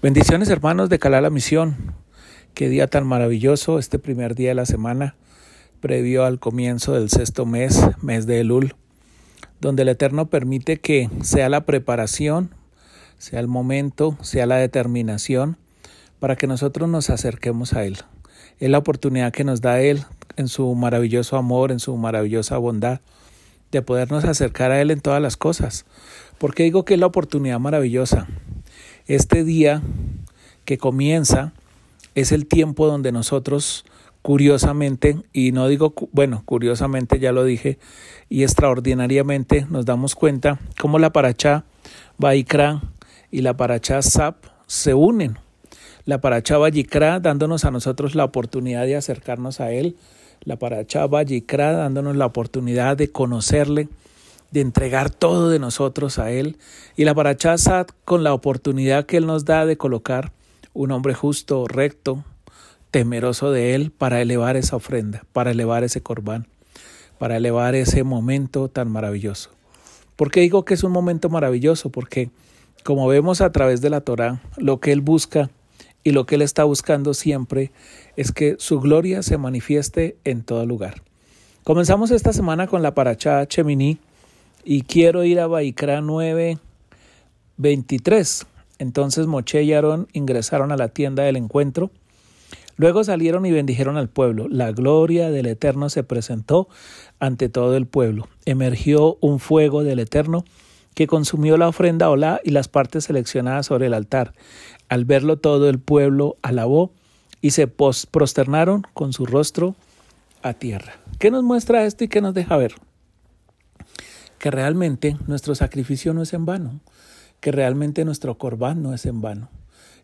Bendiciones hermanos de Calá la Misión. Qué día tan maravilloso este primer día de la semana, previo al comienzo del sexto mes, mes de Elul, donde el Eterno permite que sea la preparación, sea el momento, sea la determinación para que nosotros nos acerquemos a Él. Es la oportunidad que nos da Él en su maravilloso amor, en su maravillosa bondad, de podernos acercar a Él en todas las cosas. porque digo que es la oportunidad maravillosa? Este día que comienza es el tiempo donde nosotros curiosamente, y no digo, bueno, curiosamente ya lo dije, y extraordinariamente nos damos cuenta cómo la paracha Baikra y la paracha Sap se unen. La paracha Bayikra dándonos a nosotros la oportunidad de acercarnos a Él, la paracha Bayikra dándonos la oportunidad de conocerle, de entregar todo de nosotros a Él, y la Parachá con la oportunidad que Él nos da de colocar un hombre justo, recto, temeroso de Él para elevar esa ofrenda, para elevar ese corbán, para elevar ese momento tan maravilloso. ¿Por qué digo que es un momento maravilloso? Porque como vemos a través de la Torá, lo que Él busca y lo que Él está buscando siempre es que su gloria se manifieste en todo lugar. Comenzamos esta semana con la Parachá Cheminí, y quiero ir a Baikra 9, 23. Entonces Moche y Aarón ingresaron a la tienda del encuentro. Luego salieron y bendijeron al pueblo. La gloria del Eterno se presentó ante todo el pueblo. Emergió un fuego del Eterno que consumió la ofrenda olá y las partes seleccionadas sobre el altar. Al verlo todo el pueblo alabó y se prosternaron con su rostro a tierra. ¿Qué nos muestra esto y qué nos deja ver? que realmente nuestro sacrificio no es en vano, que realmente nuestro corbán no es en vano,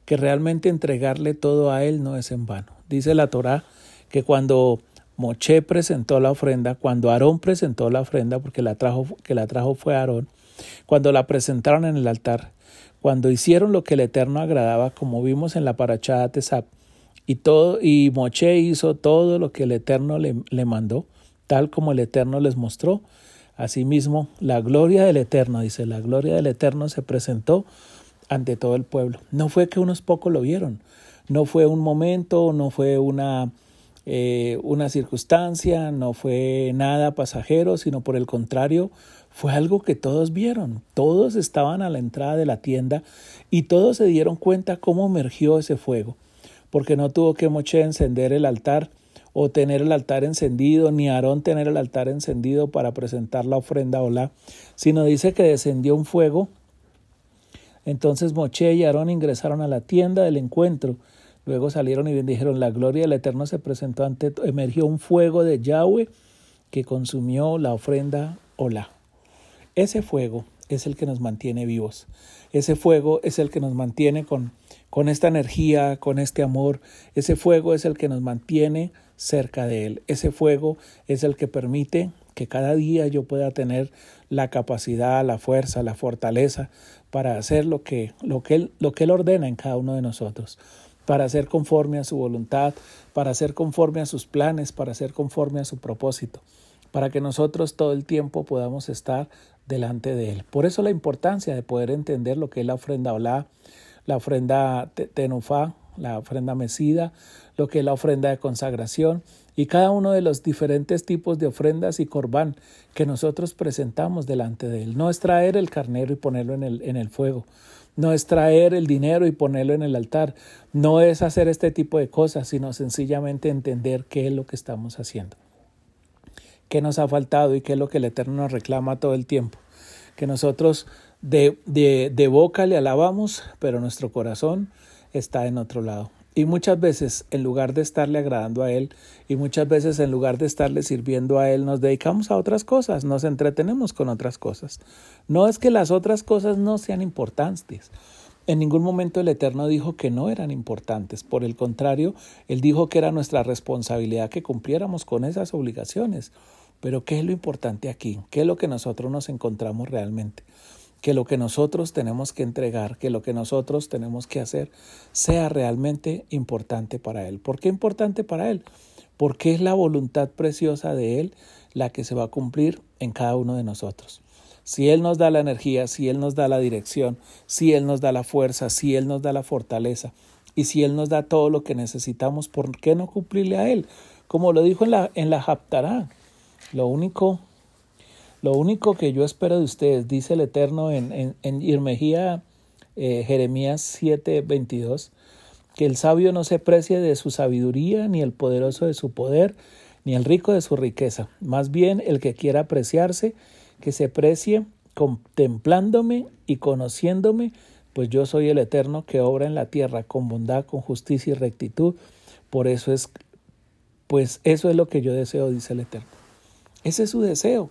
que realmente entregarle todo a Él no es en vano. Dice la Torá que cuando Moche presentó la ofrenda, cuando Aarón presentó la ofrenda, porque la trajo, que la trajo fue Aarón, cuando la presentaron en el altar, cuando hicieron lo que el Eterno agradaba, como vimos en la parachada Tesap, y y Moche hizo todo lo que el Eterno le, le mandó, tal como el Eterno les mostró, Asimismo, la gloria del Eterno, dice, la gloria del Eterno se presentó ante todo el pueblo. No fue que unos pocos lo vieron, no fue un momento, no fue una, eh, una circunstancia, no fue nada pasajero, sino por el contrario, fue algo que todos vieron. Todos estaban a la entrada de la tienda y todos se dieron cuenta cómo emergió ese fuego, porque no tuvo que Moche encender el altar o tener el altar encendido, ni Aarón tener el altar encendido para presentar la ofrenda la, sino dice que descendió un fuego. Entonces Moche y Aarón ingresaron a la tienda del encuentro. Luego salieron y bendijeron. La gloria del Eterno se presentó ante, emergió un fuego de Yahweh que consumió la ofrenda la. Ese fuego es el que nos mantiene vivos. Ese fuego es el que nos mantiene con, con esta energía, con este amor. Ese fuego es el que nos mantiene cerca de Él. Ese fuego es el que permite que cada día yo pueda tener la capacidad, la fuerza, la fortaleza para hacer lo que, lo que, él, lo que Él ordena en cada uno de nosotros, para ser conforme a su voluntad, para ser conforme a sus planes, para ser conforme a su propósito, para que nosotros todo el tiempo podamos estar delante de Él. Por eso la importancia de poder entender lo que es la ofrenda olá, la ofrenda tenufá, la ofrenda mesida, lo que es la ofrenda de consagración y cada uno de los diferentes tipos de ofrendas y corbán que nosotros presentamos delante de Él. No es traer el carnero y ponerlo en el, en el fuego, no es traer el dinero y ponerlo en el altar, no es hacer este tipo de cosas, sino sencillamente entender qué es lo que estamos haciendo, qué nos ha faltado y qué es lo que el Eterno nos reclama todo el tiempo, que nosotros de, de, de boca le alabamos, pero nuestro corazón está en otro lado. Y muchas veces, en lugar de estarle agradando a Él, y muchas veces en lugar de estarle sirviendo a Él, nos dedicamos a otras cosas, nos entretenemos con otras cosas. No es que las otras cosas no sean importantes. En ningún momento el Eterno dijo que no eran importantes. Por el contrario, Él dijo que era nuestra responsabilidad que cumpliéramos con esas obligaciones. Pero ¿qué es lo importante aquí? ¿Qué es lo que nosotros nos encontramos realmente? Que lo que nosotros tenemos que entregar, que lo que nosotros tenemos que hacer sea realmente importante para Él. ¿Por qué importante para Él? porque es la voluntad preciosa de Él la que se va a cumplir en cada uno de nosotros. Si Él nos da la energía, si Él nos da la dirección, si Él nos da la fuerza, si Él nos da la fortaleza y si Él nos da todo lo que necesitamos, ¿por qué no cumplirle a Él? Como lo dijo en la, en la Japtará, lo único, lo único que yo espero de ustedes, dice el Eterno en, en, en Irmejía, eh, Jeremías 7, 22, que el sabio no se precie de su sabiduría, ni el poderoso de su poder, ni el rico de su riqueza. Más bien el que quiera apreciarse, que se precie contemplándome y conociéndome, pues yo soy el Eterno que obra en la tierra con bondad, con justicia y rectitud. Por eso es, pues eso es lo que yo deseo, dice el Eterno. Ese es su deseo,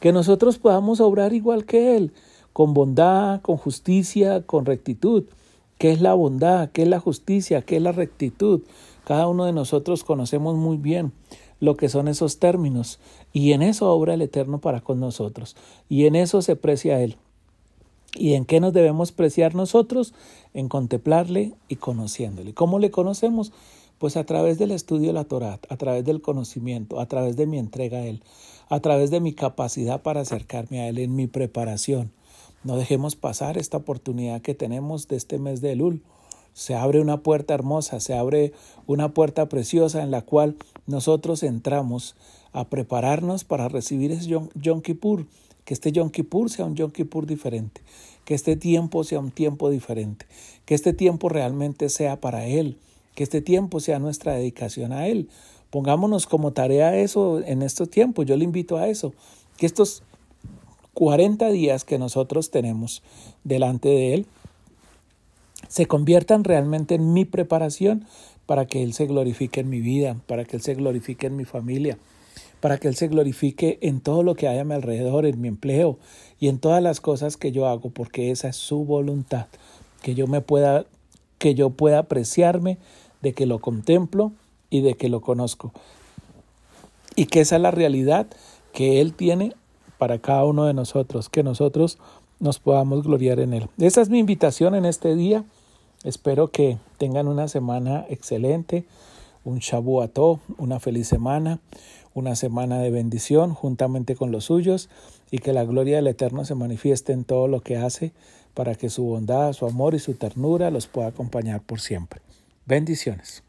que nosotros podamos obrar igual que Él, con bondad, con justicia, con rectitud. ¿Qué es la bondad? ¿Qué es la justicia? ¿Qué es la rectitud? Cada uno de nosotros conocemos muy bien lo que son esos términos y en eso obra el Eterno para con nosotros y en eso se precia Él. ¿Y en qué nos debemos preciar nosotros? En contemplarle y conociéndole. ¿Cómo le conocemos? Pues a través del estudio de la Torah, a través del conocimiento, a través de mi entrega a Él, a través de mi capacidad para acercarme a Él en mi preparación. No dejemos pasar esta oportunidad que tenemos de este mes de Elul. Se abre una puerta hermosa, se abre una puerta preciosa en la cual nosotros entramos a prepararnos para recibir ese Yom, Kippur. Que este Yom Kippur sea un Yom Kippur diferente. Que este tiempo sea un tiempo diferente. Que este tiempo realmente sea para Él. Que este tiempo sea nuestra dedicación a Él. Pongámonos como tarea eso en estos tiempos. Yo le invito a eso. Que estos 40 días que nosotros tenemos delante de Él se conviertan realmente en mi preparación para que Él se glorifique en mi vida, para que Él se glorifique en mi familia, para que Él se glorifique en todo lo que hay a mi alrededor, en mi empleo y en todas las cosas que yo hago, porque esa es su voluntad, que yo me pueda, que yo pueda apreciarme de que lo contemplo y de que lo conozco. Y que esa es la realidad que Él tiene para cada uno de nosotros, que nosotros nos podamos gloriar en Él. Esa es mi invitación en este día. Espero que tengan una semana excelente, un Shabuató, una feliz semana, una semana de bendición juntamente con los suyos y que la gloria del Eterno se manifieste en todo lo que hace para que su bondad, su amor y su ternura los pueda acompañar por siempre. Bendiciones.